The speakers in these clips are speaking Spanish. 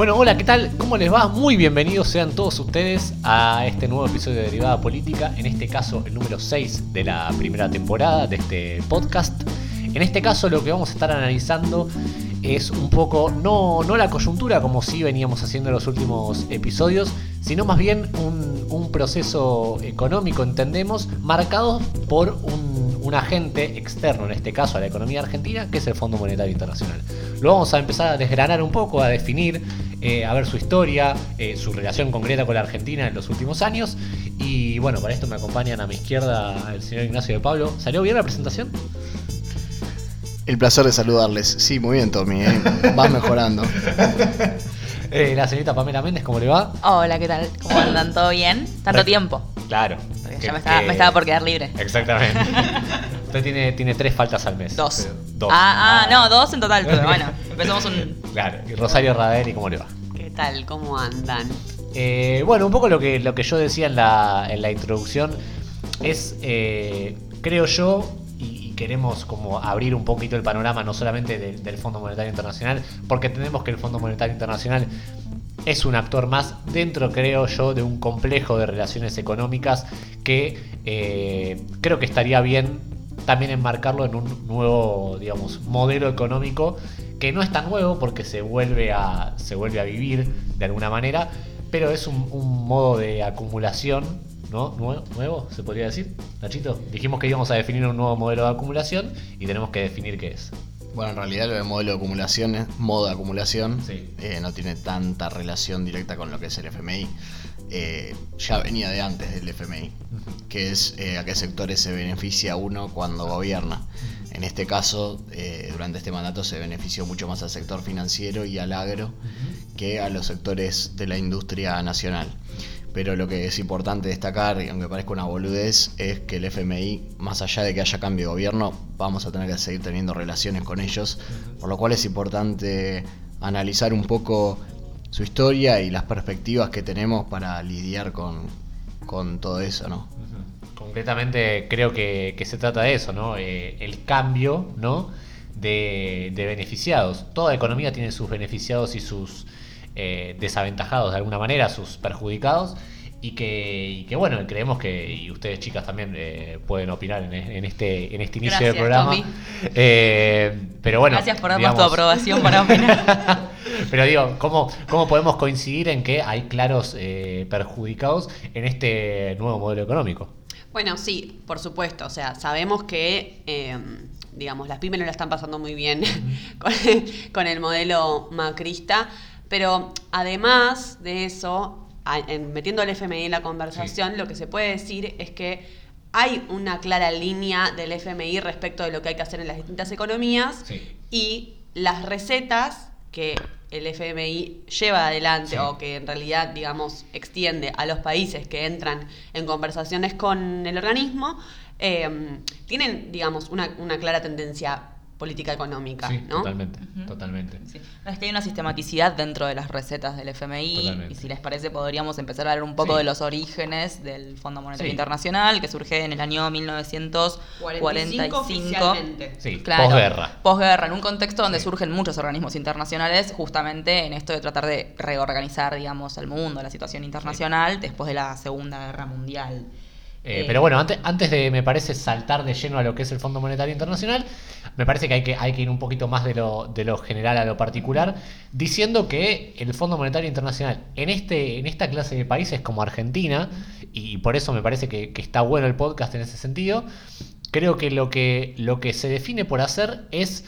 Bueno, hola, ¿qué tal? ¿Cómo les va? Muy bienvenidos sean todos ustedes a este nuevo episodio de Derivada Política, en este caso el número 6 de la primera temporada de este podcast. En este caso lo que vamos a estar analizando es un poco, no, no la coyuntura como sí veníamos haciendo en los últimos episodios, sino más bien un, un proceso económico, entendemos, marcado por un, un, agente externo, en este caso a la economía argentina, que es el Fondo Monetario Internacional. Lo vamos a empezar a desgranar un poco, a definir, eh, a ver su historia, eh, su relación concreta con la Argentina en los últimos años. Y bueno, para esto me acompañan a mi izquierda el señor Ignacio de Pablo. ¿Salió bien la presentación? El placer de saludarles. Sí, muy bien, Tommy. ¿eh? Vas mejorando. Eh, la señorita Pamela Méndez, ¿cómo le va? Hola, ¿qué tal? ¿Cómo andan? ¿Todo bien? Tanto Re- tiempo. Claro. Porque Que- ya me estaba, que- me estaba por quedar libre. Exactamente. Usted tiene, tiene tres faltas al mes. Dos. Pero- Dos. Ah, ah, no, dos en total, pero bueno, empezamos un... Claro. Y Rosario Radeli, ¿cómo le va? ¿Qué tal? ¿Cómo andan? Eh, bueno, un poco lo que, lo que yo decía en la, en la introducción es, eh, creo yo, y, queremos como abrir un poquito el panorama no solamente del Fondo Monetario Internacional, porque entendemos que el Fondo Monetario Internacional es un actor más dentro, creo yo, de un complejo de relaciones económicas que eh, creo que estaría bien también enmarcarlo en un nuevo, digamos, modelo económico que no es tan nuevo porque se vuelve a, se vuelve a vivir de alguna manera, pero es un, un modo de acumulación, ¿no? Nuevo, nuevo, se podría decir. Nachito, dijimos que íbamos a definir un nuevo modelo de acumulación y tenemos que definir qué es. Bueno, en realidad lo de modelo de acumulación, es modo de acumulación, Sí. eh, no tiene tanta relación directa con lo que es el FMI. Eh, ya venía de antes del FMI, que es eh, a qué sectores se beneficia uno cuando gobierna. En este caso, eh, durante este mandato se benefició mucho más al sector financiero y al agro que a los sectores de la industria nacional. Pero lo que es importante destacar, y aunque parezca una boludez, es que el FMI, más allá de que haya cambio de gobierno, vamos a tener que seguir teniendo relaciones con ellos, por lo cual es importante analizar un poco su historia y las perspectivas que tenemos para lidiar con, con todo eso, ¿no? Concretamente creo que, que se trata de eso, ¿no? Eh, el cambio, ¿no? De, de beneficiados. Toda economía tiene sus beneficiados y sus eh, desaventajados de alguna manera, sus perjudicados. Y que, y que, bueno, creemos que, y ustedes chicas también eh, pueden opinar en, en este, en este inicio del programa. Eh, pero bueno. Gracias por darnos tu aprobación para opinar. pero digo, ¿cómo, ¿cómo podemos coincidir en que hay claros eh, perjudicados en este nuevo modelo económico? Bueno, sí, por supuesto. O sea, sabemos que, eh, digamos, las pymes no la están pasando muy bien con, con el modelo macrista, pero además de eso, metiendo al FMI en la conversación, lo que se puede decir es que hay una clara línea del FMI respecto de lo que hay que hacer en las distintas economías Sí. y las recetas que el FMI lleva adelante Sí. o que en realidad, digamos, extiende a los países que entran en conversaciones con el organismo, eh, tienen, digamos, una, una clara tendencia política económica, Sí, ¿no? totalmente, totalmente. Sí. Es que hay una sistematicidad dentro de las recetas del FMI Totalmente. y si les parece podríamos empezar a hablar un poco Sí. de los orígenes del Fondo Monetario Sí. Internacional que surge en el año 1945. oficialmente. Sí, Claro, posguerra. Posguerra, en un contexto donde Sí. surgen muchos organismos internacionales, justamente en esto de tratar de reorganizar, digamos, el mundo, la situación internacional, después de la Segunda Guerra Mundial. Eh, Eh, pero bueno, antes, antes de, me parece, saltar de lleno a lo que es el Fondo Monetario Internacional, me parece que hay que, hay que ir un poquito más de lo, de lo general a lo particular, diciendo que el Fondo Monetario Internacional en, este, en esta clase de países como Argentina, y por eso me parece que, que está bueno el podcast en ese sentido, creo que lo que, lo que se define por hacer es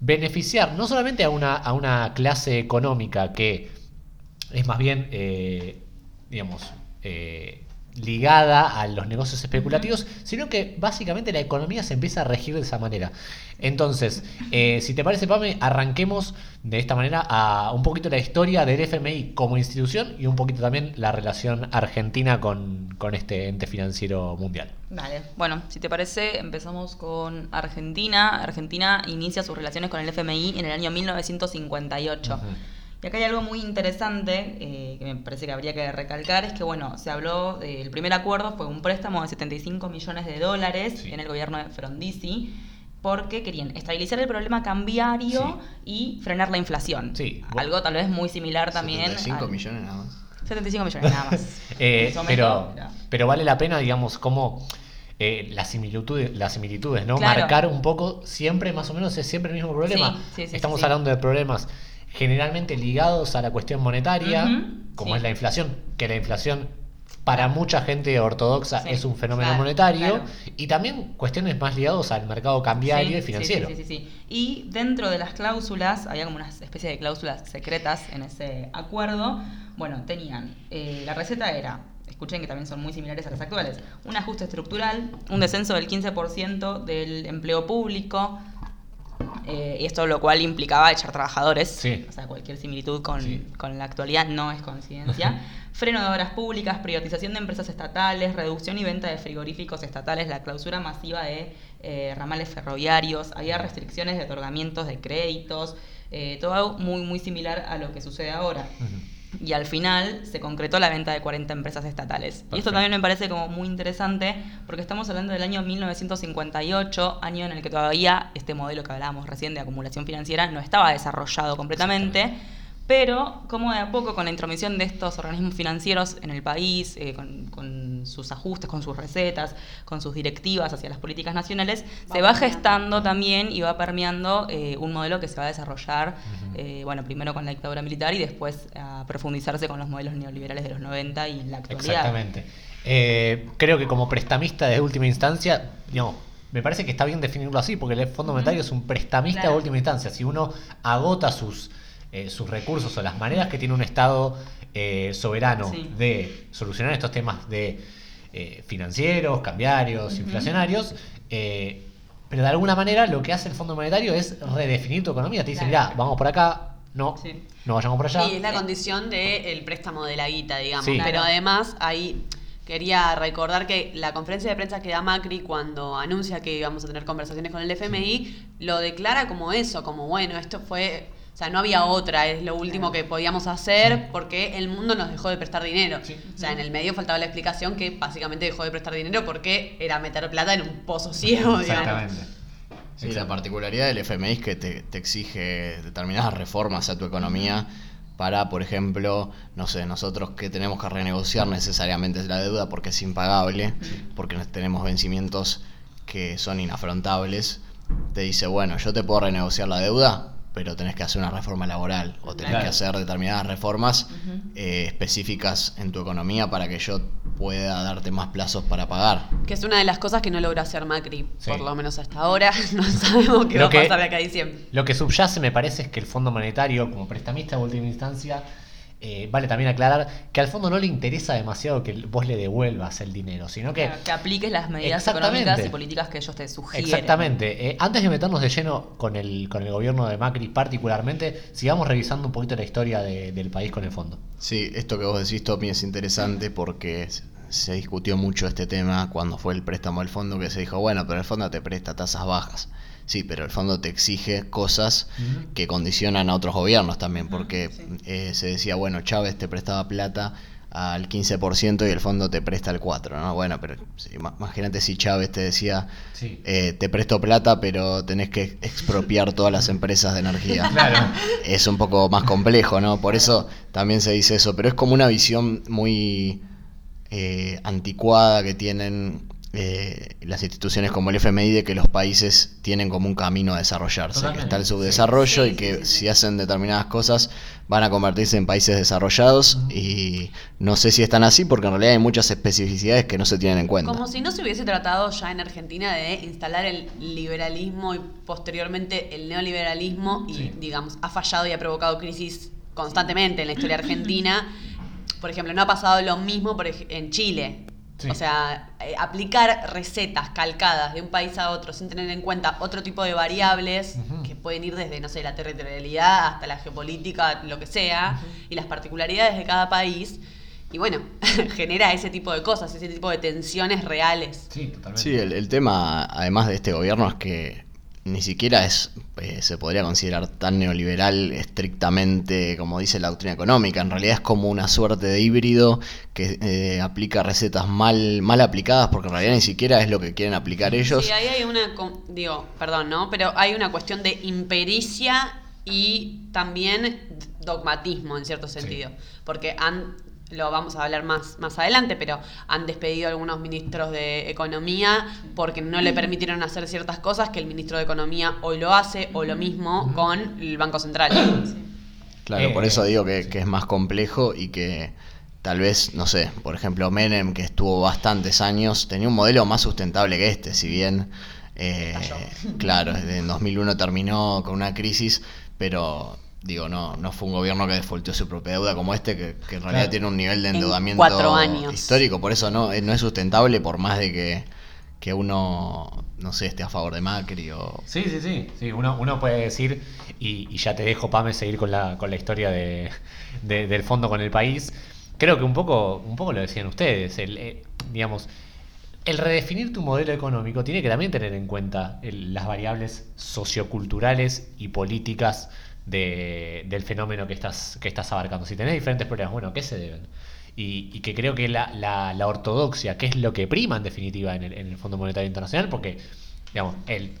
beneficiar no solamente a una, a una clase económica que es más bien, eh, digamos, eh, ligada a los negocios especulativos, sino que básicamente la economía se empieza a regir de esa manera. Entonces, eh, si te parece, Pame, arranquemos de esta manera a un poquito la historia del FMI como institución y un poquito también la relación argentina con, con este ente financiero mundial. Vale, bueno, si te parece, empezamos con Argentina. Argentina inicia sus relaciones con el FMI en el año 1958. Ujú. Y acá hay algo muy interesante eh, que me parece que habría que recalcar, es que, bueno, se habló del primer acuerdo, fue un préstamo de 75 millones de dólares Sí. en el gobierno de Frondizi. porque querían estabilizar el problema cambiario y frenar la inflación. Sí. Algo tal vez muy similar también. 75 al- millones nada más. 75 millones nada más. Eh, pero, pero vale la pena, digamos, como eh, las similitudes, las similitudes, ¿no? Claro. Marcar un poco, siempre más o menos es siempre el mismo problema. Sí, sí, sí, Estamos hablando de problemas generalmente ligados a la cuestión monetaria, como sí. es la inflación, que la inflación para mucha gente ortodoxa Sí, es un fenómeno claro, monetario, claro. y también cuestiones más ligados al mercado cambiario Sí, y financiero. Sí. Y dentro de las cláusulas, había como una especie de cláusulas secretas en ese acuerdo. Bueno, tenían, eh, la receta era, escuchen que también son muy similares a las actuales, un ajuste estructural, un descenso del 15% del empleo público, eh, y esto lo cual implicaba echar trabajadores. Sí. O sea, cualquier similitud con, Sí. con la actualidad no es coincidencia. Freno de obras públicas, privatización de empresas estatales, reducción y venta de frigoríficos estatales, la clausura masiva de eh, ramales ferroviarios, había restricciones de otorgamientos de créditos, eh, todo muy, muy similar a lo que sucede ahora. Y al final se concretó la venta de 40 empresas estatales. Y esto también me parece como muy interesante porque estamos hablando del año 1958, año en el que todavía este modelo que hablábamos recién de acumulación financiera no estaba desarrollado completamente. Pero como de a poco con la intromisión de estos organismos financieros en el país, eh, con, con sus ajustes, con sus recetas, con sus directivas hacia las políticas nacionales, Va se va gestando también y va permeando eh, un modelo que se va a desarrollar, eh, bueno, primero con la dictadura militar y después a profundizarse con los modelos neoliberales de los 90 y la actualidad. Exactamente. Eh, creo que como prestamista de última instancia, digamos, me parece que está bien definirlo así, porque el Fondo Monetario es un prestamista Claro. de última instancia. Si uno agota sus, eh, sus recursos o las maneras que tiene un Estado eh, soberano Sí. de solucionar estos temas de eh, financieros, cambiarios, inflacionarios, eh, pero de alguna manera lo que hace el Fondo Monetario es redefinir tu economía. Te dice, Claro. mira, vamos por acá, no, Sí. no vayamos por allá. Y es la condición del préstamo de la guita, digamos. Sí. Pero además, ahí quería recordar que la conferencia de prensa que da Macri cuando anuncia que íbamos a tener conversaciones con el FMI, lo declara como eso, como bueno, esto fue. O sea, no había otra, es lo último que podíamos hacer Sí. porque el mundo nos dejó de prestar dinero. Sí. O sea, en el medio faltaba la explicación que básicamente dejó de prestar dinero porque era meter plata en un pozo ciego, digamos. Exactamente. Sí, la particularidad del FMI es que te, te exige determinadas reformas a tu economía para, por ejemplo, no sé, nosotros que tenemos que renegociar necesariamente la deuda porque es impagable, porque tenemos vencimientos que son inafrontables, te dice, bueno, yo te puedo renegociar la deuda, pero tenés que hacer una reforma laboral o tenés Claro. que hacer determinadas reformas eh, específicas en tu economía para que yo pueda darte más plazos para pagar. Que es una de las cosas que no logra hacer Macri, Sí. por lo menos hasta ahora. No sabemos qué va a pasar de acá a diciembre. Lo que subyace me parece es que el Fondo Monetario, como prestamista de última instancia, eh, vale también aclarar que al fondo no le interesa demasiado que vos le devuelvas el dinero, sino que... Claro, que apliques las medidas económicas y políticas que ellos te sugieren. Exactamente. Eh, antes de meternos de lleno con el, con el gobierno de Macri particularmente, sigamos revisando un poquito la historia de- del país con el fondo. Sí, esto que vos decís, Tommy, es interesante porque se- se discutió mucho este tema cuando fue el préstamo del fondo, que se dijo, bueno, pero el fondo te presta tasas bajas. Sí, pero el fondo te exige cosas que condicionan a otros gobiernos también, porque sí. eh, se decía, bueno, Chávez te prestaba plata al 15% y el fondo te presta el 4%, ¿no? Bueno, pero sí, imagínate si Chávez te decía, Sí. eh, te presto plata, pero tenés que expropiar todas las empresas de energía Claro. es un poco más complejo, ¿no? Por eso también se dice eso, pero es como una visión muy eh, anticuada que tienen eh, las instituciones como el FMI de que los países tienen como un camino a desarrollarse, que está el subdesarrollo Sí, y que sí, si hacen determinadas cosas van a convertirse en países desarrollados y no sé si están así porque en realidad hay muchas especificidades que no se tienen en cuenta. Como si no se hubiese tratado ya en Argentina de instalar el liberalismo y posteriormente el neoliberalismo y, digamos, ha fallado y ha provocado crisis constantemente en la historia argentina. Por ejemplo, no ha pasado lo mismo por en Chile. Sí. O sea, eh, aplicar recetas calcadas de un país a otro sin tener en cuenta otro tipo de variables que pueden ir desde, no sé, la territorialidad hasta la geopolítica, lo que sea, y las particularidades de cada país. Y bueno, genera ese tipo de cosas, ese tipo de tensiones reales. Sí, totalmente. Sí, el, el tema, además de este gobierno, es que ni siquiera es eh, se podría considerar tan neoliberal estrictamente como dice la doctrina económica. En realidad es como una suerte de híbrido que eh, aplica recetas mal, mal aplicadas porque en realidad ni siquiera es lo que quieren aplicar ellos. Sí, ahí hay una, digo, perdón, ¿no? Pero hay una cuestión de impericia y también dogmatismo en cierto sentido. Porque han, lo vamos a hablar más, más adelante, pero han despedido a algunos ministros de Economía porque no le permitieron hacer ciertas cosas que el ministro de Economía hoy lo hace, o lo mismo con el Banco Central. Claro, Eh, por eso digo que, que es más complejo y que tal vez, no sé, por ejemplo, Menem, que estuvo bastantes años, tenía un modelo más sustentable que este, si bien, eh, claro, en 2001 terminó con una crisis, pero digo, no, no fue un gobierno que defaultó su propia deuda como este, que, que en realidad Claro. tiene un nivel de En endeudamiento cuatro años. histórico, por eso no, eh, no es sustentable, por más de que, que uno, no sé, esté a favor de Macri o... Sí, sí, sí. sí uno, uno puede decir, y, y ya te dejo, Pame, seguir con la, con la historia de, de- del fondo con el país. Creo que un poco, un poco lo decían ustedes. El, eh, digamos, el redefinir tu modelo económico tiene que también tener en cuenta el- las variables socioculturales y políticas de- del fenómeno que estás, que estás abarcando. Si tenés diferentes problemas, bueno, ¿qué se deben? Y, y que creo que la, la- la ortodoxia, que es lo que prima en definitiva en el, en el Fondo Monetario Internacional, porque, digamos, el,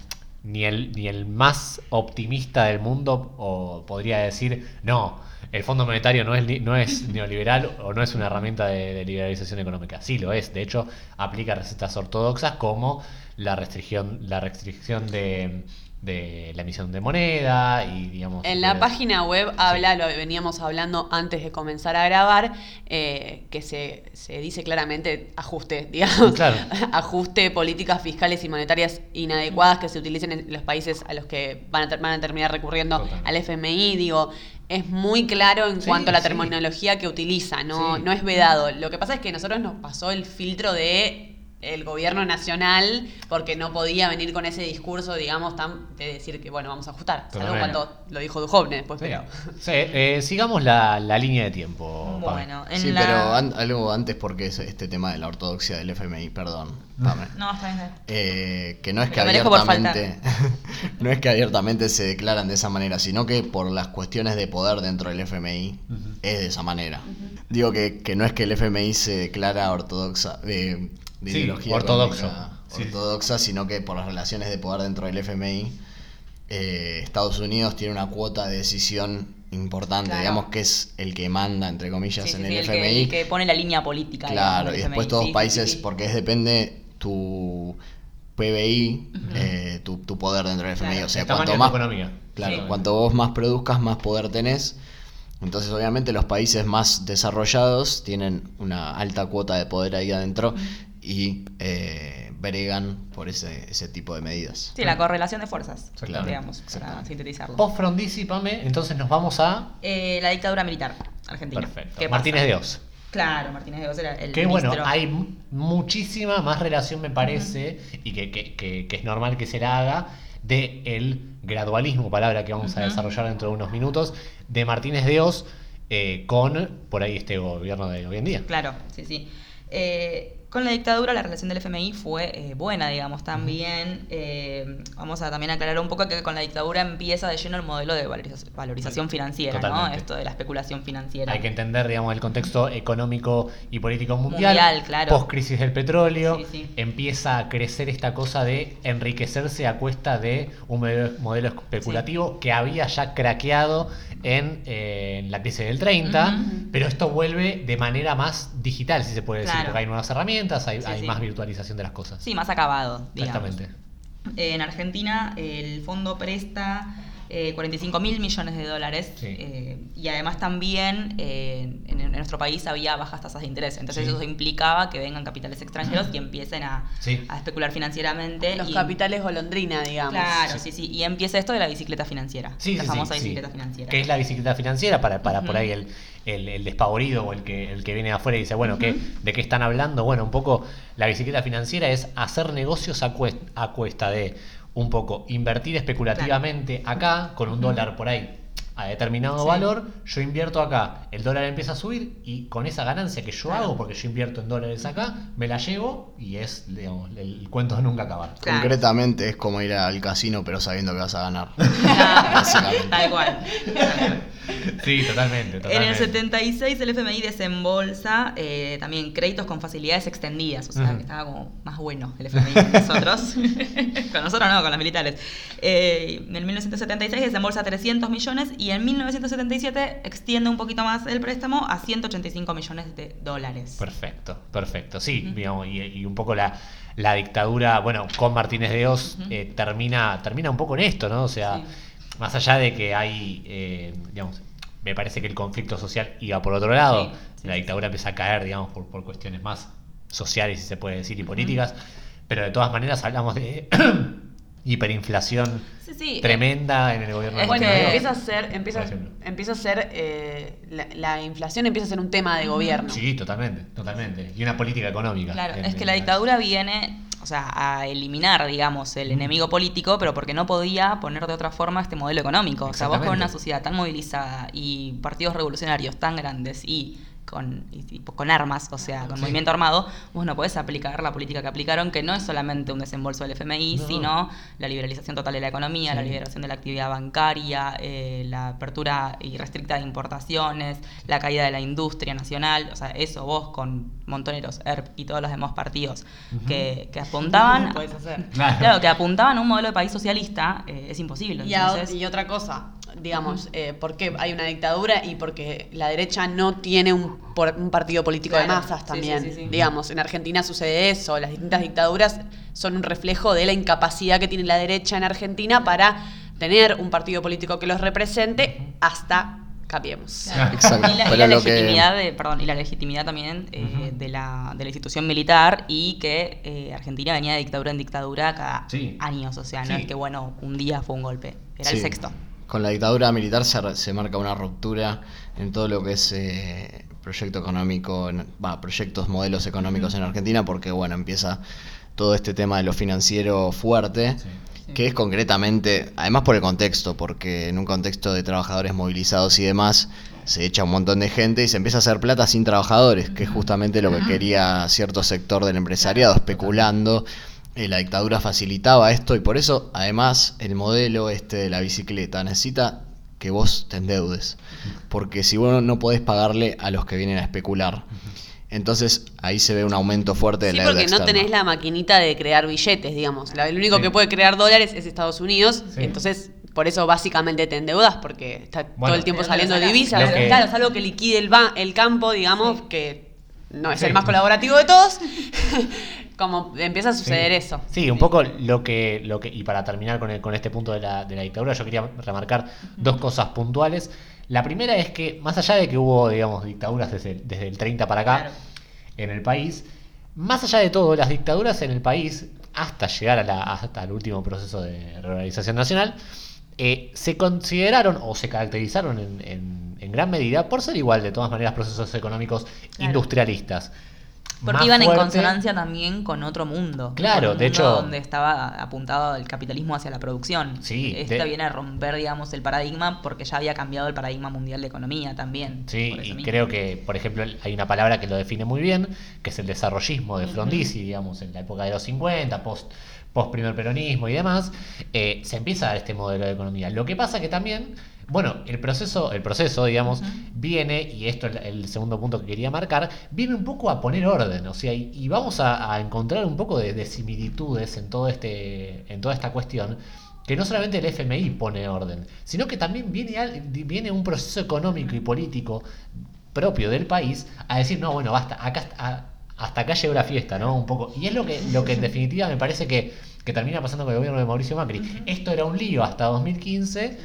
ni, el, ni el más optimista del mundo o podría decir, no, el Fondo Monetario no es, no es neoliberal o no es una herramienta de, de liberalización económica. Sí lo es, de hecho, aplica recetas ortodoxas como la restricción, la restricción de, de la emisión de moneda y digamos... En la página web habla, lo veníamos hablando antes de comenzar a grabar, eh, que se, se dice claramente ajuste, digamos, Claro. ajuste, políticas fiscales y monetarias inadecuadas que se utilicen en los países a los que van a, ter- van a terminar recurriendo al FMI, digo, es muy claro en Sí, cuanto a la sí. terminología que utiliza, no, no es vedado. Lo que pasa es que a nosotros nos pasó el filtro de el gobierno nacional porque no podía venir con ese discurso, digamos, tan de decir que, bueno, vamos a ajustar. Salvo cuando lo dijo Duhovne después, Sí, pero... Sí, eh, sigamos la, la línea de tiempo. Bueno, en Sí, la... pero an- algo antes porque es este tema de la ortodoxia del FMI, perdón. Pame. No, está bien. Eh, que no es que abiertamente no es que abiertamente se declaran de esa manera, sino que por las cuestiones de poder dentro del FMI es de esa manera. Digo que, que no es que el FMI se declara ortodoxa de, de Sí, ideología ortodoxo. económica Sí. ortodoxa, sino que por las relaciones de poder dentro del FMI eh, Estados Unidos tiene una cuota de decisión importante, Claro. digamos que es el que manda entre comillas Sí, en sí, el, el, FMI. que, el que pone la línea política. Claro, y después todos sí, países, sí, sí. porque es depende tu PBI, eh, tu, tu poder dentro del FMI. Claro. O sea, El cuanto más, economía. claro, Sí. cuanto vos más produzcas, más poder tenés. Entonces, obviamente, los países más desarrollados tienen una alta cuota de poder ahí adentro y eh, bregan por ese, ese tipo de medidas. Sí, la correlación de fuerzas, digamos, para sintetizarlo. Post Frondizi, Pame, entonces nos vamos a. Eh, la dictadura militar argentina. Perfecto. ¿Qué Martínez de Oz. Claro, Martínez de Oz era el Que bueno, hay muchísima más relación, me parece, y que, que- que- que es normal que se la haga, de el gradualismo, palabra que vamos a desarrollar dentro de unos minutos, de Martínez de Oz eh, con, por ahí, este gobierno de hoy en día. Claro, sí, sí. Eh, con la dictadura la relación del FMI fue eh, buena, digamos, también. Eh, vamos a también aclarar un poco que con la dictadura empieza de lleno el modelo de valoriza- valorización financiera, ¿no? Esto de la especulación financiera. Hay que entender, digamos, el contexto económico y político mundial. Mundial, claro. Post crisis del petróleo. Sí, sí. Empieza a crecer esta cosa de enriquecerse a cuesta de un modelo, especulativo que había ya craqueado en, eh, en la crisis del 30. Ujú. Pero esto vuelve de manera más digital, si se puede decir, porque hay nuevas herramientas, hay, Sí, hay sí. más virtualización de las cosas. Sí, más acabado, digamos. Exactamente. En Argentina el fondo presta eh, 45 mil millones de dólares Sí. eh, y además también eh, en, en nuestro país había bajas tasas de interés. Entonces Sí. eso implicaba que vengan capitales extranjeros y empiecen a, Sí. a especular financieramente. Los y- capitales golondrina, digamos. Claro, sí, sí. Y empieza esto de la bicicleta financiera. Sí, la sí, famosa sí, sí. bicicleta financiera. Que es la bicicleta financiera para, para por ahí el, el, el despavorido o el que, el que viene de afuera y dice, bueno, ¿qué. ¿de qué están hablando? Bueno, un poco la bicicleta financiera es hacer negocios a, cuest- a cuesta de un poco invertir especulativamente acá con un dólar por ahí a determinado Sí. valor, yo invierto acá, el dólar empieza a subir y con esa ganancia que yo Claro. hago, porque yo invierto en dólares acá, me la llevo y es, digamos, el, el cuento de nunca acabar. Claro. Concretamente es como ir al casino pero sabiendo que vas a ganar. Básicamente. Tal cual. Sí, totalmente, En totalmente. el 76 el FMI desembolsa eh, también créditos con facilidades extendidas, o sea que estaba como más bueno el FMI con nosotros. con nosotros no, con los militares. Eh, en 1976 desembolsa 300 millones y en 1977 extiende un poquito más el préstamo a 185 millones de dólares. Perfecto, perfecto. Sí, digamos, y, y un poco la, la dictadura, bueno, con Martínez de Oz eh, termina, termina un poco en esto, ¿no? O sea, Sí. Más allá de que hay, eh, digamos, me parece que el conflicto social iba por otro lado, Sí, sí, la sí, dictadura empieza a caer, digamos, por, por cuestiones más sociales, si se puede decir, y políticas, pero de todas maneras hablamos de hiperinflación Sí, sí. tremenda en el gobierno de Es Bueno, de empieza a ser, empieza, empieza a ser, eh, la, la inflación empieza a ser un tema de gobierno. Sí, totalmente, totalmente. Y una política económica. Claro, en- es que la dictadura viene, o sea, a eliminar, digamos, el enemigo político, pero porque no podía poner de otra forma este modelo económico. O sea, vos con una sociedad tan movilizada y partidos revolucionarios tan grandes y con, y- y con armas, o sea, con Sí. movimiento armado, vos no podés aplicar la política que aplicaron, que no es solamente un desembolso del FMI, No. sino la liberalización total de la economía, la liberación de la actividad bancaria, eh, la apertura irrestricta de importaciones, la caída de la industria nacional, o sea, eso vos con Montoneros, ERP y todos los demás partidos que, que apuntaban, No hacer. Claro. claro, que apuntaban a un modelo de país socialista, eh, es imposible. Y, a- Entonces, y otra cosa, digamos, eh, ¿por qué hay una dictadura? Y porque la derecha no tiene un, por- un partido político de masas también. sí, sí, sí. Digamos, en Argentina sucede eso, las distintas dictaduras son un reflejo de la incapacidad que tiene la derecha en Argentina para tener un partido político que los represente hasta cambiemos. Claro. Exacto, Y la, y pero la lo que- legitimidad de, perdón, y la legitimidad también eh, de, la, de la institución militar y que eh, Argentina venía de dictadura en dictadura cada Sí. años, o sea, no Sí. es que bueno, un día fue un golpe, era el sexto. Con la dictadura militar se, se marca una ruptura en todo lo que es eh, proyecto económico, en- proyectos, modelos económicos en Argentina, porque bueno, empieza todo este tema de lo financiero fuerte, Sí. que es concretamente, además por el contexto, porque en un contexto de trabajadores movilizados y demás, se echa un montón de gente y se empieza a hacer plata sin trabajadores, que es justamente lo que quería cierto sector del empresariado, especulando. Eh, la dictadura facilitaba esto y por eso, además, el modelo este de la bicicleta necesita que vos te endeudes. Porque si vos no podés pagarle a los que vienen a especular, entonces ahí se ve un aumento fuerte de Sí, la deuda porque no externa. tenés la maquinita de crear billetes, digamos. La- el único Sí. que puede crear dólares es Estados Unidos. Sí. Entonces, por eso básicamente te endeudas, porque está todo el tiempo ¿de dónde saliendo divisas. Que- Claro, salvo que liquide el, ba- el campo, digamos, Sí. que no es Sí. el más colaborativo de todos. Como empieza a suceder Sí. eso. Sí, un poco lo que, lo que, y para terminar con, el- con este punto de la, de la dictadura, yo quería remarcar dos cosas puntuales. La primera es que, más allá de que hubo, digamos, dictaduras desde, el- desde el 30 para acá Claro. en el país, más allá de todo, las dictaduras en el país, hasta llegar a la- hasta el último proceso de reorganización nacional, eh, se consideraron o se caracterizaron en, en- en gran medida por ser igual, de todas maneras, procesos económicos Claro. industrialistas. Porque iban en consonancia también con otro mundo. Claro, de hecho- donde estaba apuntado el capitalismo hacia la producción. Sí, Esta de- viene a romper, digamos, el paradigma porque ya había cambiado el paradigma mundial de economía también. Sí, y mismo. creo que, por ejemplo, hay una palabra que lo define muy bien, que es el desarrollismo de. Frondizi, digamos, en la época de los 50, post, post primer peronismo y demás, eh, se empieza a dar este modelo de economía. Lo que pasa que también, bueno, el proceso, el proceso, digamos, viene, y esto es el segundo punto que quería marcar, viene un poco a poner orden, o sea, y, y vamos a, a encontrar un poco de, de similitudes en todo este, en toda esta cuestión que no solamente el FMI pone orden, sino que también viene, al- viene un proceso económico y político propio del país a decir, no, bueno, basta, acá a- hasta acá llegó la fiesta, ¿no? Un poco. Y es lo que, lo que en definitiva me parece que, que termina pasando con el gobierno de Mauricio Macri. Esto era un lío hasta 2015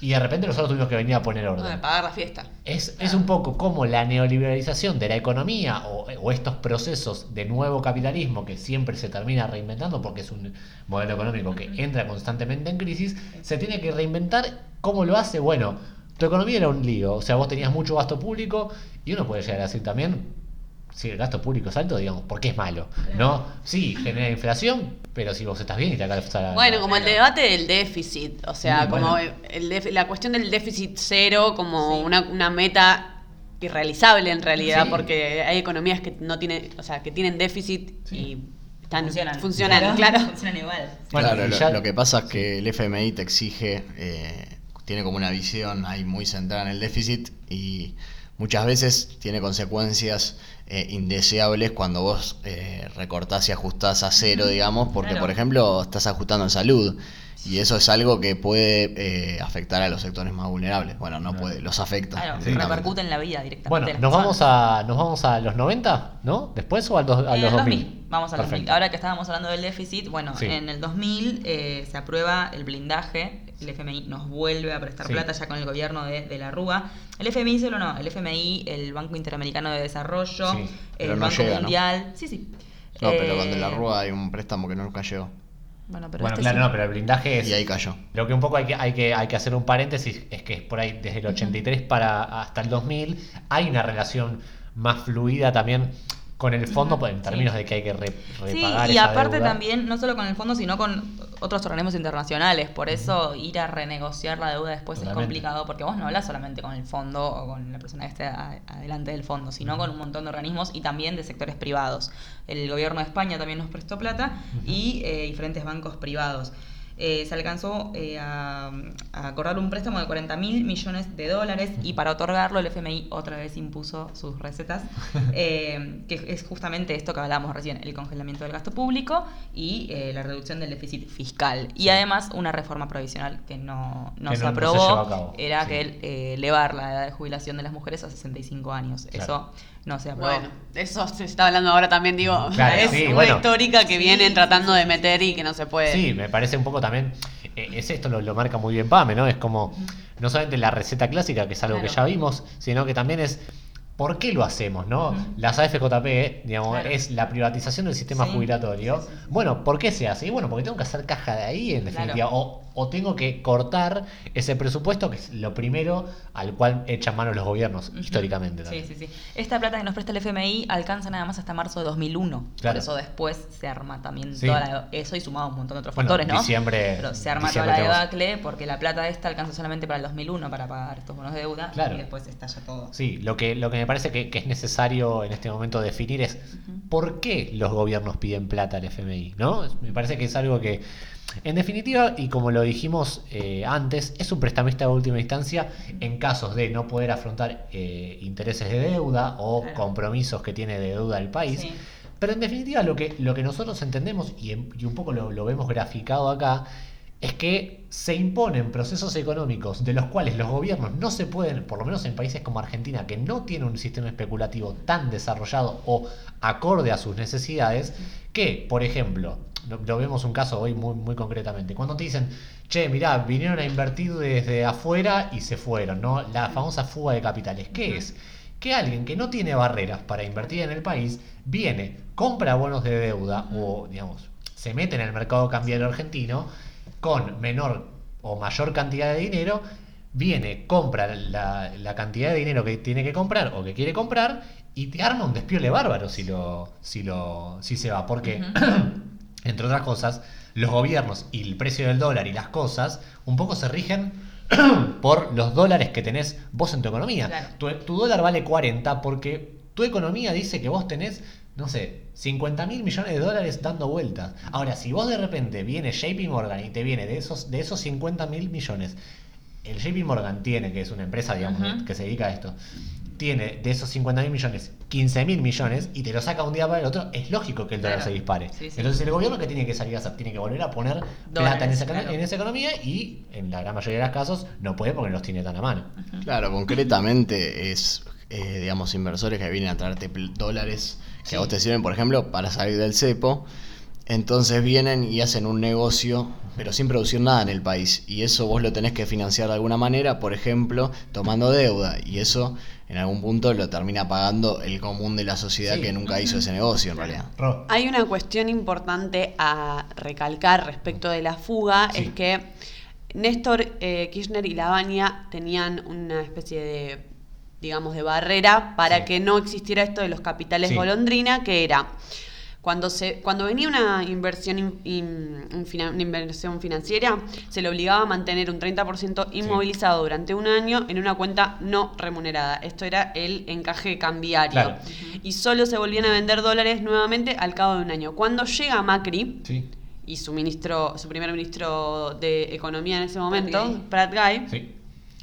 y de repente nosotros tuvimos que venir a poner No, orden. de pagar la fiesta. Es, es un poco como la neoliberalización de la economía o, o estos procesos de nuevo capitalismo que siempre se termina reinventando porque es un modelo económico que entra constantemente en crisis, se tiene que reinventar. ¿Cómo lo hace? Bueno, tu economía era un lío, o sea, vos tenías mucho gasto público y uno puede llegar a decir también, si el gasto público es alto, digamos, ¿por qué es malo? No, sí, genera inflación, pero si vos estás bien y te alcanza Bueno, como el debate del déficit, o sea, como bueno. el def- la cuestión del déficit cero como Sí. una, una meta irrealizable en realidad, Sí. porque hay economías que no tienen, o sea, que tienen déficit Sí. y están Funcionan. funcionan, claro. Funcionan igual. Bueno, claro, y lo, ya- lo que pasa es que el FMI te exige, eh, tiene como una visión ahí muy centrada en el déficit y muchas veces tiene consecuencias eh, indeseables cuando vos eh, recortás y ajustás a cero, digamos, porque Claro. por ejemplo estás ajustando en salud y eso es algo que puede eh, afectar a los sectores más vulnerables. Bueno, no Claro. puede, los afecta. Claro, directamente. repercute en la vida directamente. Bueno, nos vamos, a, nos vamos a los 90, ¿no? ¿Después o al dos- a los el 2000? 2000. Vamos al 2000. Perfecto. Ahora que estábamos hablando del déficit, bueno, Sí. en el 2000 eh, se aprueba el blindaje. El FMI nos vuelve a prestar Sí. plata ya con el gobierno de, de la Rúa. El FMI solo no, el FMI, el Banco Interamericano de Desarrollo, Sí, el no Banco llega, ¿no? Mundial. Sí, sí. No, pero Eh, cuando la Rúa hay un préstamo que nunca llegó Bueno, pero Bueno, este claro, sí. no, pero el blindaje es... y ahí cayó. Lo que un poco hay que, hay que, hay que hacer un paréntesis es que por ahí desde el 83 para hasta el 2000 hay una relación más fluida también con el fondo pues, en términos de que hay que re- Sí, repagar y esa aparte deuda. también, no solo con el fondo, sino con otros organismos internacionales. Por eso ir a renegociar la deuda después Totalmente. es complicado, porque vos no hablas solamente con el fondo o con la persona que esté adelante del fondo, sino con un montón de organismos y también de sectores privados. El gobierno de España también nos prestó plata y eh, diferentes bancos privados. Eh, se alcanzó eh, a, a acordar un préstamo de 40 mil millones de dólares y para otorgarlo el FMI otra vez impuso sus recetas, eh, que es justamente esto que hablábamos recién, el congelamiento del gasto público y eh, la reducción del déficit fiscal. Y además una reforma provisional que no, no Que se no- no se aprobó, llevó a cabo, era sí. que eh, elevar la edad de jubilación de las mujeres a 65 años. Claro. Eso no se aprobó. Bueno, eso se está hablando ahora también, digo, Claro, es sí, una bueno. histórica que Sí, vienen tratando de meter y que no se puede. Sí, me parece un poco también. eh, Es esto, lo, lo marca muy bien Pame, ¿no? Es como no solamente la receta clásica, que es algo que ya vimos, sino que también es ¿por qué lo hacemos, no? Ujú. Las AFJP, digamos, Claro. es la privatización del sistema Sí, jubilatorio. sí, sí, sí. Bueno, ¿por qué se hace? Y bueno, porque tengo que hacer caja de ahí, en Claro. definitiva. O, o tengo que cortar ese presupuesto, que es lo primero al cual echan mano los gobiernos, históricamente Sí, también. sí, sí. Esta plata que nos presta el FMI alcanza nada más hasta marzo de 2001. Claro. Por eso después se arma también Sí. toda la, eso y sumado un montón de otros Bueno, factores, ¿no? diciembre- Pero se arma toda la tenemos- debacle porque la plata esta alcanza solamente para el 2001 para pagar estos bonos de deuda Claro. y después estalla todo. Sí, lo que, lo que me parece que, que es necesario en este momento definir es por qué los gobiernos piden plata al FMI, ¿no? Me parece que es algo que, en definitiva, y como lo dijimos eh, antes, es un prestamista de última instancia en casos de no poder afrontar eh, intereses de deuda o Claro. compromisos que tiene de deuda el país. Sí. Pero en definitiva lo que, lo que nosotros entendemos, y, en- y un poco lo, lo vemos graficado acá, es que se imponen procesos económicos de los cuales los gobiernos no se pueden, por lo menos en países como Argentina, que no tiene un sistema especulativo tan desarrollado o acorde a sus necesidades, que, por ejemplo, lo, lo vemos un caso hoy muy, muy concretamente, cuando te dicen, che, mirá, vinieron a invertir desde afuera y se fueron, ¿no? La famosa fuga de capitales. ¿Qué es? Que alguien que no tiene barreras para invertir en el país viene, compra bonos de deuda o, digamos, se mete en el mercado cambiario argentino con menor o mayor cantidad de dinero, viene, compra la, la cantidad de dinero que tiene que comprar o que quiere comprar y te arma un despiole bárbaro si lo, si lo, si se va. Porque, entre otras cosas, los gobiernos y el precio del dólar y las cosas un poco se rigen por los dólares que tenés vos en tu economía. Claro. Tu, tu dólar vale 40 porque tu economía dice que vos tenés, no sé, 50 mil millones de dólares dando vueltas. Ahora, si vos de repente viene JP Morgan y te viene de esos, de esos 50 mil millones, el JP Morgan tiene, que es una empresa, digamos, que se dedica a esto, tiene de esos 50 mil millones 15 mil millones y te lo saca un día para el otro, es lógico que el dólar Claro. se dispare. Sí, sí. Entonces el gobierno que tiene que salir a hacer, tiene que volver a poner plata en esa, claro. en esa economía y en la gran mayoría de los casos no puede porque no los tiene tan a mano. Claro, concretamente es, eh, digamos, inversores que vienen a traerte dólares que Sí. a vos te sirven, por ejemplo, para salir del cepo. Entonces vienen y hacen un negocio, pero sin producir nada en el país. Y eso vos lo tenés que financiar de alguna manera, por ejemplo, tomando deuda. Y eso en algún punto lo termina pagando el común de la sociedad Sí. que nunca hizo ese negocio en realidad. Hay una cuestión importante a recalcar respecto de la fuga, Sí. es que Néstor eh, Kirchner y Lavagna tenían una especie de digamos, de barrera para Sí. que no existiera esto de los capitales Sí. golondrina, que era cuando, se, cuando venía una inversión, in- in- una inversión financiera, se le obligaba a mantener un 30% inmovilizado durante un año en una cuenta no remunerada. Esto era el encaje cambiario. Claro. Y solo se volvían a vender dólares nuevamente al cabo de un año. Cuando llega Macri, Sí, y su ministro, su primer ministro de Economía en ese momento, Guy. Pratt Guy, sí.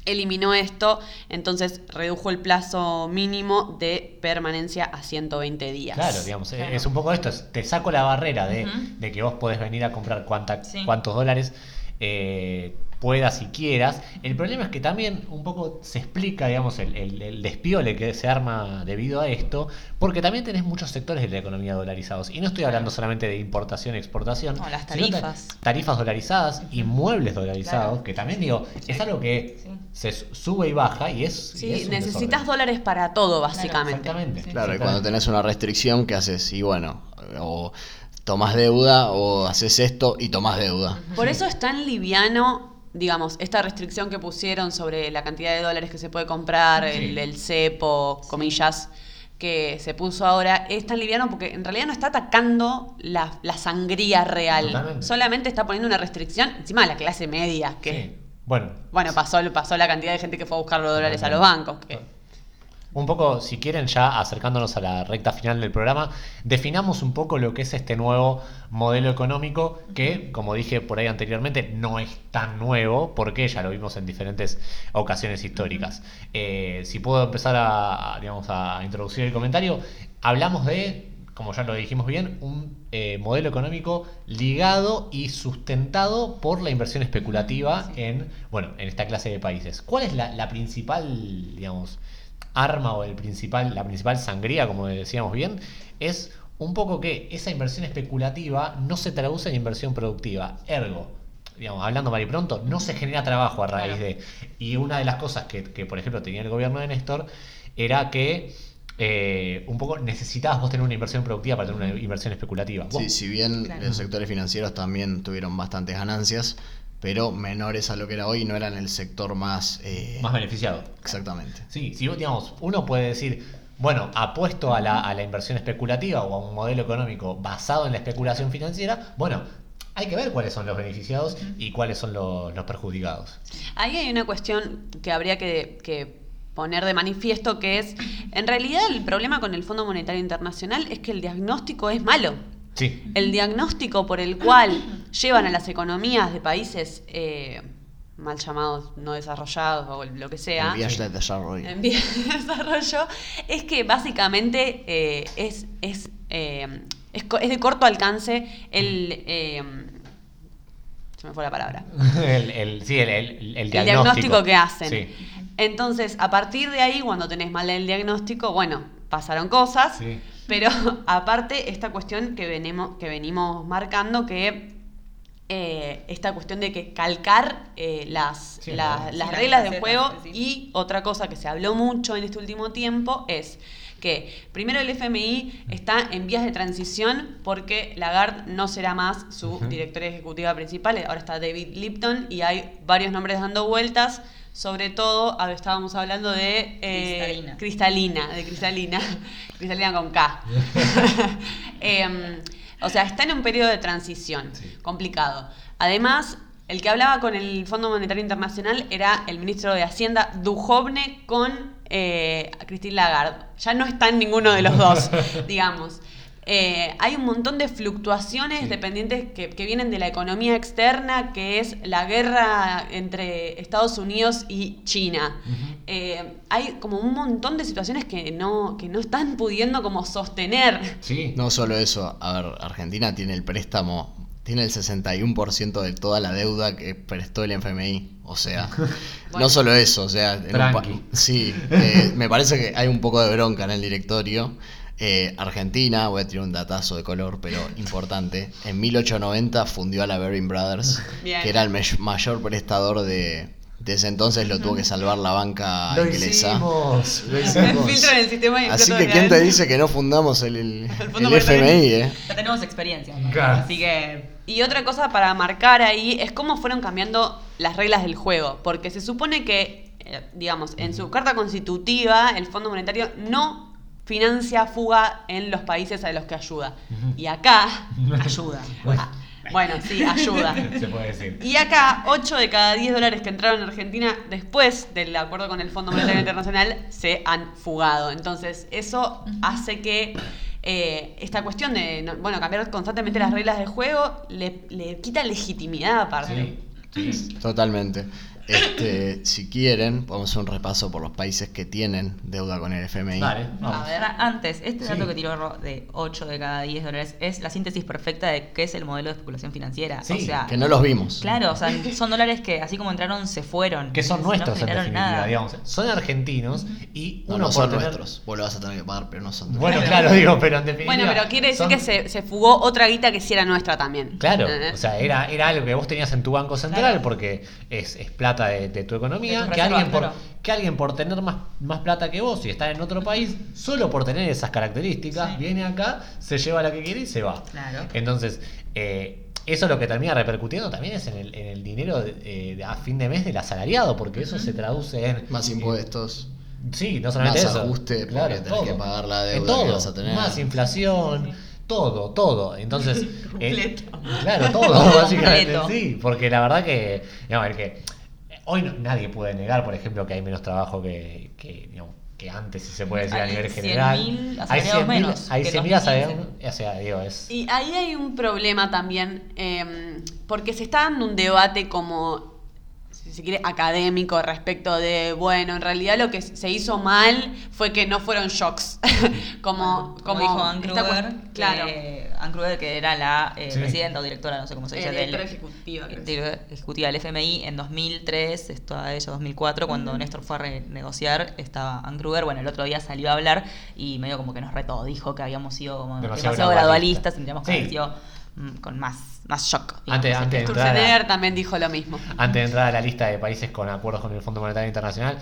Eliminó esto, entonces redujo el plazo mínimo de permanencia a 120 días. Claro, digamos, eh, Claro. es un poco esto, es- te saco la barrera de, de que vos podés venir a comprar Sí. cuántos dólares eh, puedas y quieras. El problema es que también un poco se explica, digamos, el, el- el despiole que se arma debido a esto, porque también tenés muchos sectores de la economía dolarizados. Y no estoy hablando solamente de importación y exportación. No, las sino tarifas. tarifas dolarizadas, inmuebles dolarizados, Claro. que también digo, es algo que Sí. se su- sube y baja y es... y Sí, es necesitas desorden. dólares para todo, básicamente. Exactamente. Sí. Claro, y exactamente. cuando tenés una restricción, ¿qué haces? Y bueno, o tomás deuda o haces esto y tomás deuda. Por eso es tan liviano, digamos, esta restricción que pusieron sobre la cantidad de dólares que se puede comprar, Sí. el, el cepo, comillas, que se puso ahora, es tan liviano porque en realidad no está atacando la, la sangría real. Totalmente. Solamente está poniendo una restricción encima de la clase media, que, Sí. Bueno, bueno, pasó, pasó la cantidad de gente que fue a buscar los dólares a los bancos. que- Un poco, si quieren, ya acercándonos a la recta final del programa, definamos un poco lo que es este nuevo modelo económico que, como dije por ahí anteriormente, no es tan nuevo porque ya lo vimos en diferentes ocasiones históricas. Eh, si puedo empezar a, digamos, a introducir el comentario, hablamos de, como ya lo dijimos bien, un eh, modelo económico ligado y sustentado por la inversión especulativa en, bueno, en esta clase de países. ¿Cuál es la, la principal, digamos, arma o el principal, la principal sangría, como decíamos bien, es un poco que esa inversión especulativa no se traduce en inversión productiva. Ergo, digamos, hablando mal y pronto, no se genera trabajo a raíz Claro. de. Y una de las cosas que, que, por ejemplo, tenía el gobierno de Néstor era que eh, un poco necesitabas vos tener una inversión productiva para tener una inversión especulativa. Vos- Sí, si bien Claro. los sectores financieros también tuvieron bastantes ganancias, pero menores a lo que era hoy, no eran el sector más... eh, Más beneficiado. Exactamente. Sí, si vos, digamos, uno puede decir, bueno, apuesto a la, a la inversión especulativa o a un modelo económico basado en la especulación financiera, bueno, hay que ver cuáles son los beneficiados y cuáles son los, los perjudicados. Ahí hay una cuestión que habría que, que poner de manifiesto que es, en realidad el problema con el Fondo Monetario Internacional es que el diagnóstico es malo. Sí, El diagnóstico por el cual llevan a las economías de países eh, mal llamados no desarrollados o lo que sea, El viaje de desarrollo. en vía de desarrollo, es que básicamente eh, es, es, eh, es, de corto alcance el... se me fue la palabra. el, el- sí, el, el- el El diagnóstico. diagnóstico que hacen. Sí, Entonces, a partir de ahí, cuando tenés mal el diagnóstico, bueno, pasaron cosas, Sí. pero aparte esta cuestión que venimos, que venimos marcando, que eh, esta cuestión de que calcar eh, las, Sí, la- claro. las Sí, las reglas de juego sí. y otra cosa que se habló mucho en este último tiempo es que primero el FMI está en vías de transición porque Lagarde no será más su Ujú. directora ejecutiva principal, ahora está David Lipton y hay varios nombres dando vueltas, sobre todo estábamos hablando de eh, Cristalina. Cristalina, de Cristalina, Cristalina con K. Em, o sea, está en un periodo de transición Sí. complicado. Además, el que hablaba con el Fondo Monetario Internacional era el ministro de Hacienda Dujovne con eh, Christine Lagarde. Ya no está en ninguno de los dos, digamos. Eh, hay un montón de fluctuaciones Sí. dependientes que, que vienen de la economía externa, que es la guerra entre Estados Unidos y China. Eh, hay como un montón de situaciones que no, que no están pudiendo como sostener. sí. No solo eso, a ver, Argentina tiene el préstamo, tiene el 61% de toda la deuda que prestó el FMI. O sea, Bueno. no solo eso, o sea, en sí, eh, me parece que hay un poco de bronca en el directorio. Eh, Argentina, voy a tirar un datazo de color, pero importante. En 1890 fundió a la Baring Brothers, Bien. que era el mayor prestador de, de ese entonces, lo tuvo que salvar la banca Lo inglesa. hicimos, lo hicimos. filtro en el sistema de Así que, ¿quién te dice que no fundamos el. FMI, eh? Ya tenemos experiencia. ¿no? Claro. Así que. Y otra cosa para marcar ahí es cómo fueron cambiando las reglas del juego, porque se supone que eh, digamos, en su carta constitutiva, el Fondo Monetario no financia fuga en los países a los que ayuda. Y acá, Ayuda. ah, bueno, sí, ayuda. Se puede decir. Y acá, 8 de cada 10 dólares que entraron en Argentina después del acuerdo con el Fondo Monetario Internacional se han fugado. Entonces, eso hace que eh, esta cuestión de no- bueno, cambiar constantemente las reglas del juego le, le quita legitimidad aparte. Sí, sí. Totalmente. Este, si quieren, podemos hacer un repaso por los países que tienen deuda con el FMI. Dale, A vamos. ver, antes, este Sí. dato que tiró de 8 de cada 10 dólares es la síntesis perfecta de qué es el modelo de especulación financiera. Sí, o sea, Que no los vimos. claro, o sea, son dólares que así como entraron se fueron. Que son No nuestros en definitiva, nada. digamos. Son argentinos y No, uno no por son tener- nuestros. Vos lo vas a tener que pagar, pero no son Bueno, nuestros. claro, digo, pero en definitiva. Bueno, pero quiere decir son- que se, se fugó otra guita que sí era nuestra también. Claro, ¿Eh? o sea, era, era algo que vos tenías en tu banco central Claro. porque es, es plata de, de tu economía. De que, alguien por, que alguien por tener más, más plata que vos y estar en otro país, solo por tener esas características, Sí. viene acá, se lleva la que quiere y se va. Claro. Entonces, eh, eso lo que termina repercutiendo también es en el, en el dinero de- eh, de- a fin de mes del asalariado, porque eso se traduce en. Más impuestos. Sí, no solamente Más eso. ajuste, porque claro, tenés todo. que pagar la En deuda que vas a tener. Más inflación, todo, todo. Entonces, eh, Completo. claro, todo, básicamente. completo. Sí, porque la verdad que, digamos, el que hoy no- nadie puede negar, por ejemplo, que hay menos trabajo que, que, digamos, que antes, si se puede decir a nivel 100.000 general. Hay asalariados 100.000 menos hay que 100.000 2015. asalariados, o sea, digo, es... Y ahí hay un problema también, eh, porque se está dando un debate como, se quiere, académico respecto de, bueno, en realidad lo que se hizo mal fue que no fueron shocks. como, Como, como dijo Ann Kruger, claro. que, Ann Kruger, que era la eh, Sí. presidenta o directora, no sé cómo se dice, Eh, del- directora ejecutiva, ejecutiva del FMI en 2003, esto a ella 2004, cuando Néstor fue a renegociar, estaba Ann Kruger, bueno, el otro día salió a hablar y medio como que nos retó, dijo que habíamos sido como Demasiado demasiado, gradualistas. tendríamos que Sí. haber sido con más, más shock. Antes, antes, de también dijo lo mismo. antes de entrar a la lista de países con acuerdos con el Fondo Monetario Internacional,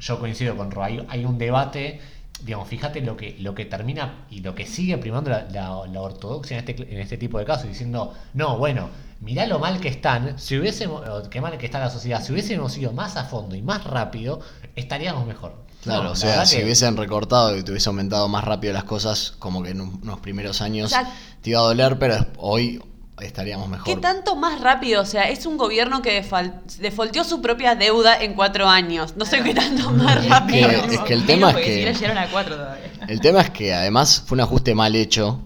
yo coincido con Ro. Hay, hay un debate, digamos, fíjate lo que, lo que termina y lo que sigue primando la, la- la ortodoxia en este, en este tipo de casos, diciendo, no, bueno, mirá lo mal que están, si hubiésemos, qué mal que está la sociedad, si hubiésemos ido más a fondo y más rápido, estaríamos mejor. Claro, No, o sea, si que- hubiesen recortado y te hubiese aumentado más rápido las cosas, como que en un- unos primeros años O sea, te iba a doler, pero hoy estaríamos mejor. ¿Qué tanto más rápido? O sea, es un gobierno que defal- defolteó su propia deuda en cuatro años. No sé qué tanto más Es rápido. que- es que el tema es que- si siquiera llegaron a cuatro todavía. El tema es que además fue un ajuste mal hecho,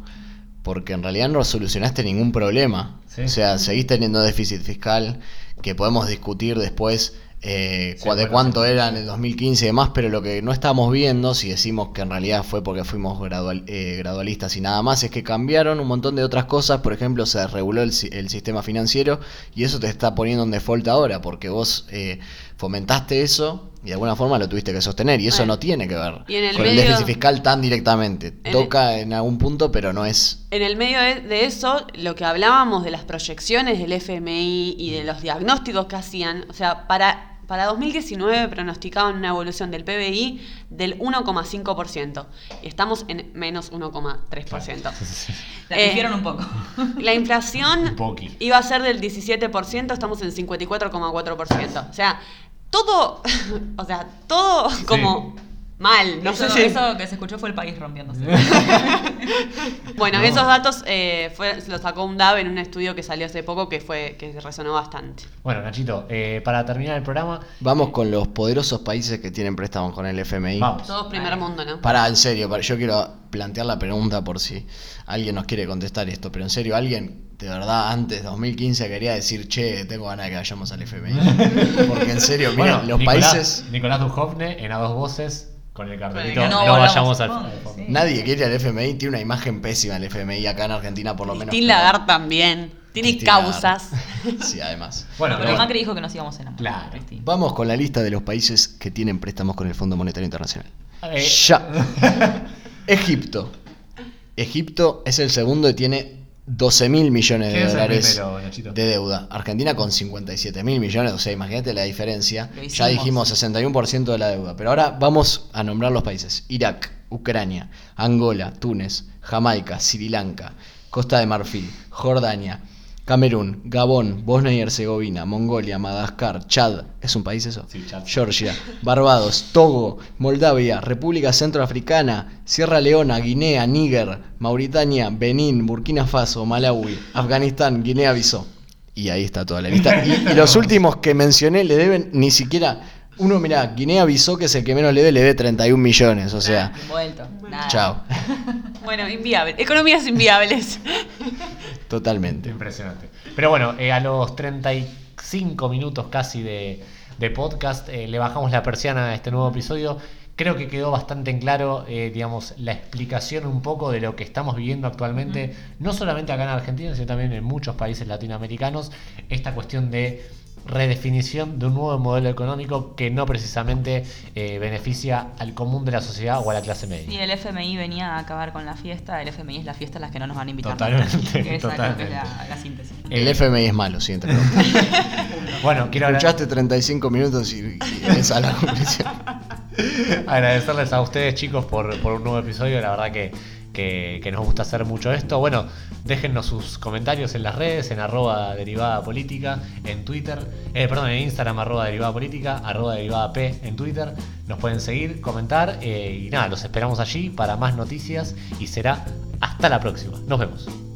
porque en realidad no solucionaste ningún problema. Sí. O sea, seguís teniendo déficit fiscal, que podemos discutir después eh, Sí, de bueno, cuánto sí. era en el 2015 y demás, pero lo que no estamos viendo, si decimos que en realidad fue porque fuimos gradual- eh, gradualistas y nada más, es que cambiaron un montón de otras cosas. Por ejemplo, se reguló el, si- el sistema financiero y eso te está poniendo en default ahora, porque vos eh, fomentaste eso y de alguna forma lo tuviste que sostener y eso Bueno. no tiene que ver Y en el con el déficit fiscal tan directamente. En Toca en algún punto, pero no es. En el medio de, de eso, lo que hablábamos de las proyecciones del FMI y de los diagnósticos que hacían, o sea, para, para 2019 pronosticaban una evolución del PBI del 1,5% y estamos en menos 1,3%. La Eh, hicieron un poco. La inflación iba a ser del 17%, estamos en 54,4%. O sea, todo, o sea, todo como mal. No eso, sé si... eso que se escuchó fue el país rompiéndose. Bueno, No. esos datos eh, fue, se los sacó un DAB en un estudio que salió hace poco que fue que resonó bastante. Bueno, Nachito, eh, para terminar el programa, Vamos con los poderosos países que tienen préstamos con el FMI. vamos. Todos primer mundo, ¿no? Para, en serio, para- yo quiero plantear la pregunta por si alguien nos quiere contestar esto, pero en serio, alguien de verdad antes de 2015 quería decir, che, tengo ganas de que vayamos al FMI. Porque en serio, mira, Bueno, los Nicolás, países, Nicolás Dujovne en a dos voces con el cartelito. que No, no vayamos al fondo, sí. nadie quiere ir al FMI, tiene una imagen pésima el FMI acá en Argentina por lo menos. Lagarde también. Tiene Christine causas. Lagarde. Sí, además. Bueno, pero pero Macri dijo que nos íbamos enamorar. Claro. Vamos con la lista de los países que tienen préstamos con el Fondo Monetario Internacional. Eh, Ya. Egipto. Egipto es el segundo y tiene 12 mil millones de ¿Quién es el dólares primero, de deuda. Argentina con 57 mil millones, o sea, imagínate la diferencia. Ya dijimos 61% de la deuda, pero ahora vamos a nombrar los países. Irak, Ucrania, Angola, Túnez, Jamaica, Sri Lanka, Costa de Marfil, Jordania, Camerún, Gabón, Bosnia y Herzegovina, Mongolia, Madagascar, Chad, ¿es un país eso? Sí, Chad. Georgia, Barbados, Togo, Moldavia, República Centroafricana, Sierra Leona, Guinea, Níger, Mauritania, Benín, Burkina Faso, Malawi, Afganistán, Guinea-Bissau. Y ahí está toda la lista. Y, y los últimos que mencioné le deben ni siquiera... Uno, mirá, Guinea-Bissau, que es el que menos le debe, le debe 31 millones, o sea... Vuelto. Nada. Chao. Bueno, inviable. Economías inviables. Totalmente. Impresionante. Pero bueno, eh, a los 35 minutos casi de, de podcast eh, le bajamos la persiana a este nuevo episodio. Creo que quedó bastante en claro, eh, digamos, la explicación un poco de lo que estamos viviendo actualmente, no solamente acá en Argentina, sino también en muchos países latinoamericanos, esta cuestión de redefinición de un nuevo modelo económico que no precisamente eh, beneficia al común de la sociedad o a la clase Y media. el FMI venía a acabar con la fiesta. El FMI es la fiesta a las que no nos van a invitar. Totalmente, totalmente. es la, la síntesis. El FMI es malo, pregunta. Bueno, quiero Escuchaste 35 minutos y, y esa es la conclusión. agradecerles a ustedes chicos por, por un nuevo episodio, la verdad que, que- nos gusta hacer mucho esto. Bueno, déjennos sus comentarios en las redes, en arroba derivada política, en Twitter, eh, perdón, en Instagram derivada política, derivada P en Twitter. Nos pueden seguir, comentar eh, y nada, los esperamos allí para más noticias y será hasta la próxima. Nos vemos.